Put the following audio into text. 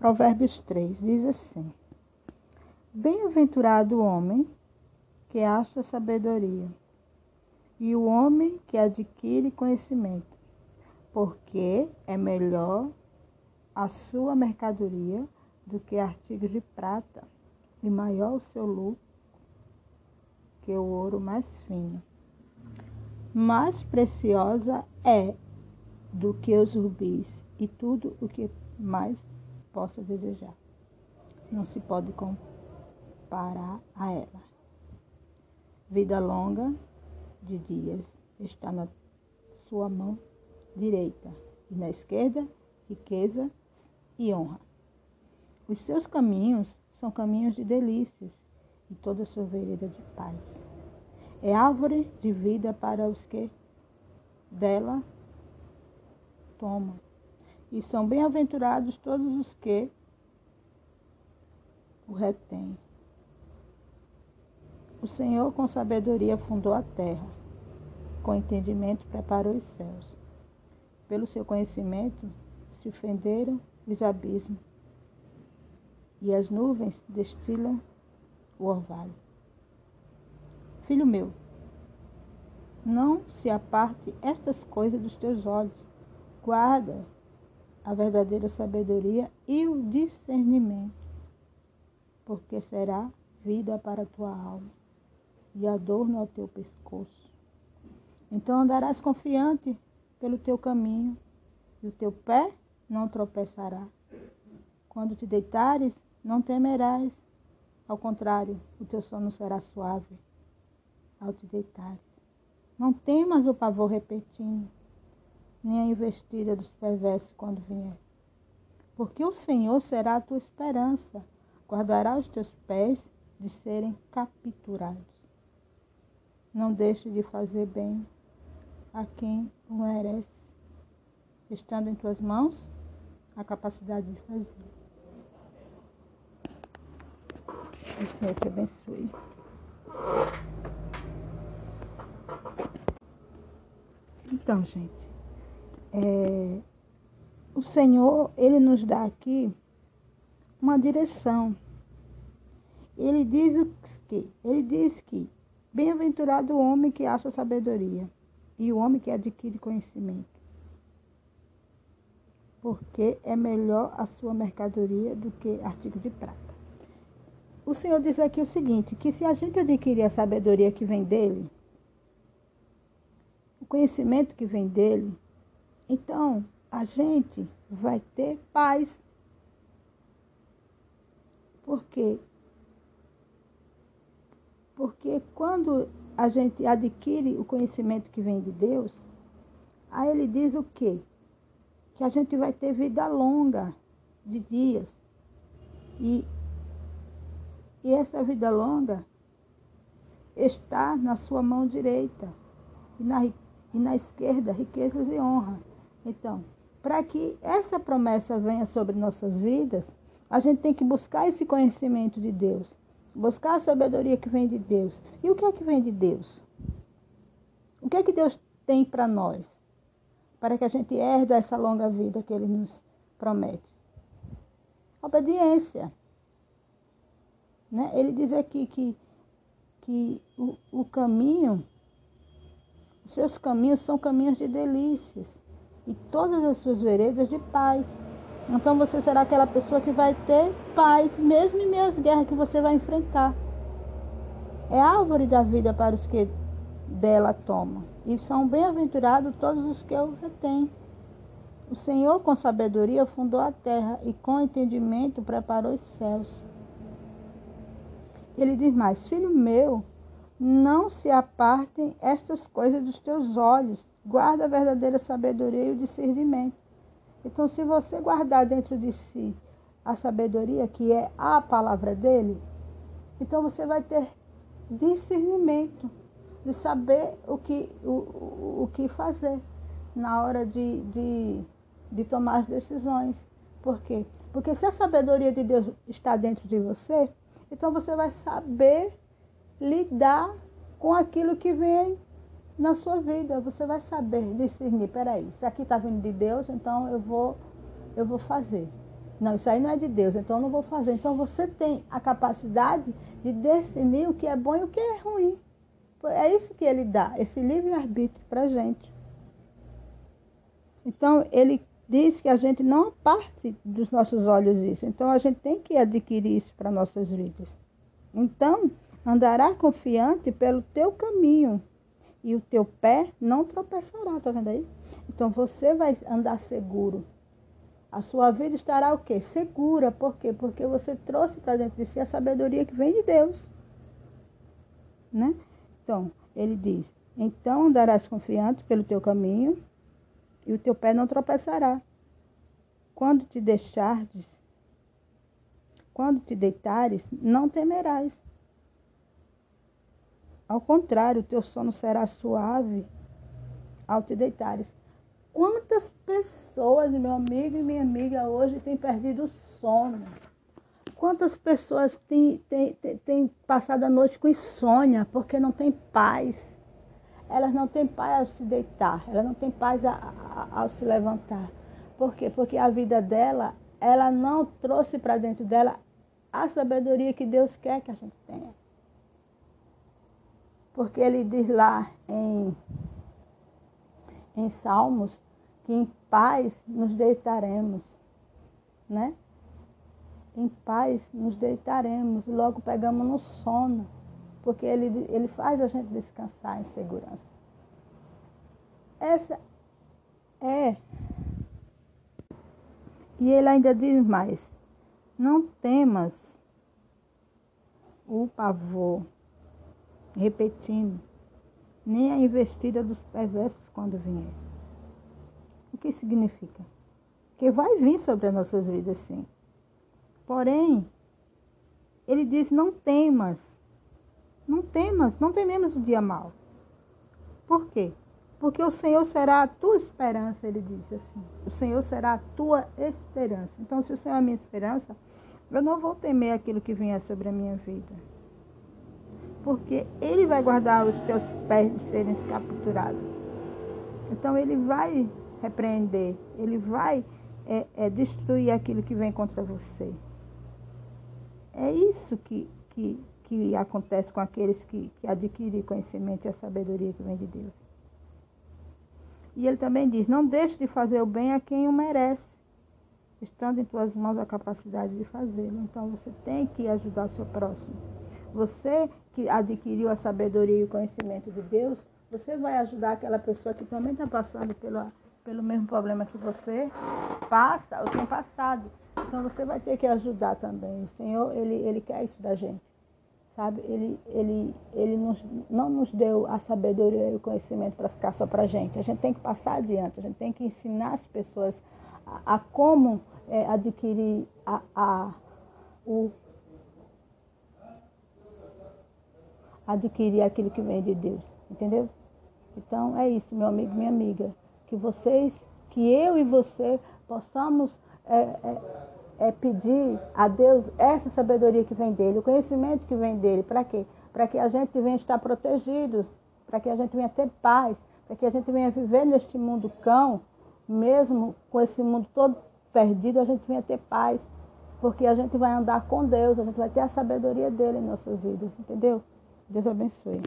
Provérbios 3 diz assim: Bem-aventurado o homem que acha sabedoria e o homem que adquire conhecimento, porque é melhor a sua mercadoria do que artigos de prata, e maior o seu lucro que o ouro mais fino. Mais preciosa é do que os rubis e tudo o que mais possa desejar. Não se pode comparar a ela. Vida longa de dias está na sua mão direita e na esquerda riqueza e honra. Os seus caminhos são caminhos de delícias e toda sua vereda de paz. É árvore de vida para os que dela tomam. E são bem-aventurados todos os que o retêm. O Senhor com sabedoria fundou a terra, com entendimento preparou os céus. Pelo seu conhecimento se ofenderam os abismos, e as nuvens destilam o orvalho. Filho meu, não se aparte estas coisas dos teus olhos, guarda a verdadeira sabedoria e o discernimento, porque será vida para a tua alma e adorno ao teu pescoço. Então andarás confiante pelo teu caminho e o teu pé não tropeçará. Quando te deitares, não temerás. Ao contrário, o teu sono será suave ao te deitares. Não temas o pavor repetindo, nem a investida dos perversos quando vier. Porque o Senhor será a tua esperança, guardará os teus pés de serem capturados. Não deixe de fazer bem a quem o merece, estando em tuas mãos a capacidade de fazer. O Senhor te abençoe. Então, gente, é, o Senhor, Ele nos dá aqui uma direção. Ele diz o que? Ele diz que bem-aventurado o homem que acha sabedoria e o homem que adquire conhecimento. Porque é melhor a sua mercadoria do que artigo de prata. O Senhor diz aqui o seguinte, que se a gente adquirir a sabedoria que vem dele, o conhecimento que vem dele, então, a gente vai ter paz. Por quê? Porque quando a gente adquire o conhecimento que vem de Deus, aí ele diz o quê? Que a gente vai ter vida longa de dias. E, e essa vida longa está na sua mão direita e na, e na esquerda riquezas e honra. Então, para que essa promessa venha sobre nossas vidas, a gente tem que buscar esse conhecimento de Deus, buscar a sabedoria que vem de Deus. E o que é que vem de Deus? O que é que Deus tem para nós? Para que a gente herda essa longa vida que Ele nos promete. Obediência. Né? Ele diz aqui que, que o, o caminho, os seus caminhos são caminhos de delícias e todas as suas veredas de paz. Então você será aquela pessoa que vai ter paz, mesmo em meio às guerras que você vai enfrentar. É árvore da vida para os que dela tomam. E são bem-aventurados todos os que eu retêm. O Senhor, com sabedoria, fundou a terra e com entendimento preparou os céus. Ele diz mais: Filho meu, não se apartem estas coisas dos teus olhos, guarda a verdadeira sabedoria e o discernimento. Então, se você guardar dentro de si a sabedoria, que é a palavra dele, então você vai ter discernimento de saber o que, o, o, o que fazer na hora de, de, de tomar as decisões. Por quê? Porque se a sabedoria de Deus está dentro de você, então você vai saber lidar com aquilo que vem na sua vida. Você vai saber discernir, peraí, isso aqui está vindo de Deus, então eu vou, eu vou fazer. Não, isso aí não é de Deus, então eu não vou fazer. Então você tem a capacidade de discernir o que é bom e o que é ruim. É isso que ele dá, esse livre-arbítrio para a gente. Então, ele diz que a gente não parte dos nossos olhos isso. Então, a gente tem que adquirir isso para nossas vidas. Então, andará confiante pelo teu caminho e o teu pé não tropeçará, tá vendo aí? Então, você vai andar seguro. A sua vida estará o quê? Segura. Por quê? Porque você trouxe para dentro de si a sabedoria que vem de Deus. Né? Então, ele diz: Então andarás confiante pelo teu caminho e o teu pé não tropeçará. Quando te deixardes, quando te deitares, não temerás. Ao contrário, teu sono será suave ao te deitares. Quantas pessoas, meu amigo e minha amiga, hoje têm perdido o sono? Quantas pessoas têm, têm, têm, têm passado a noite com insônia porque não têm paz? Elas não têm paz ao se deitar, elas não têm paz ao se levantar. Por quê? Porque a vida dela, ela não trouxe para dentro dela a sabedoria que Deus quer que a gente tenha. Porque ele diz lá em em Salmos que em paz nos deitaremos, né? Em paz nos deitaremos logo pegamos no sono, porque ele, ele faz a gente descansar em segurança. Essa é. E ele ainda diz mais: não temas o pavor, repetindo, nem a investida dos perversos quando vier. O que significa? Que vai vir sobre as nossas vidas, sim. Porém, ele diz: não temas. Não temas, não tememos o dia mal. Por quê? Porque o Senhor será a tua esperança, ele diz assim. O Senhor será a tua esperança. Então, se o Senhor é a minha esperança, eu não vou temer aquilo que vier sobre a minha vida porque ele vai guardar os teus pés de serem capturados. Então ele vai repreender, ele vai é, é, destruir aquilo que vem contra você. É isso que, que, que acontece com aqueles que, que adquirem conhecimento e a sabedoria que vem de Deus. E ele também diz: Não deixe de fazer o bem a quem o merece, estando em tuas mãos a capacidade de fazê-lo. Então você tem que ajudar o seu próximo. Você que adquiriu a sabedoria e o conhecimento de Deus, você vai ajudar aquela pessoa que também está passando pelo, pelo mesmo problema que você passa ou tem passado. Então você vai ter que ajudar também. O Senhor, Ele, ele quer isso da gente. Sabe? Ele, ele, ele nos, não nos deu a sabedoria e o conhecimento para ficar só para a gente. A gente tem que passar adiante, a gente tem que ensinar as pessoas a, a como é, adquirir a, a, o adquirir aquilo que vem de Deus, entendeu? Então é isso, meu amigo, minha amiga, que vocês, que eu e você possamos é, é, é pedir a Deus essa sabedoria que vem dele, o conhecimento que vem dele, para quê? Para que a gente venha estar protegido, para que a gente venha ter paz, para que a gente venha viver neste mundo cão, mesmo com esse mundo todo perdido, a gente venha ter paz, porque a gente vai andar com Deus, a gente vai ter a sabedoria dele em nossas vidas, entendeu? Deus abençoe.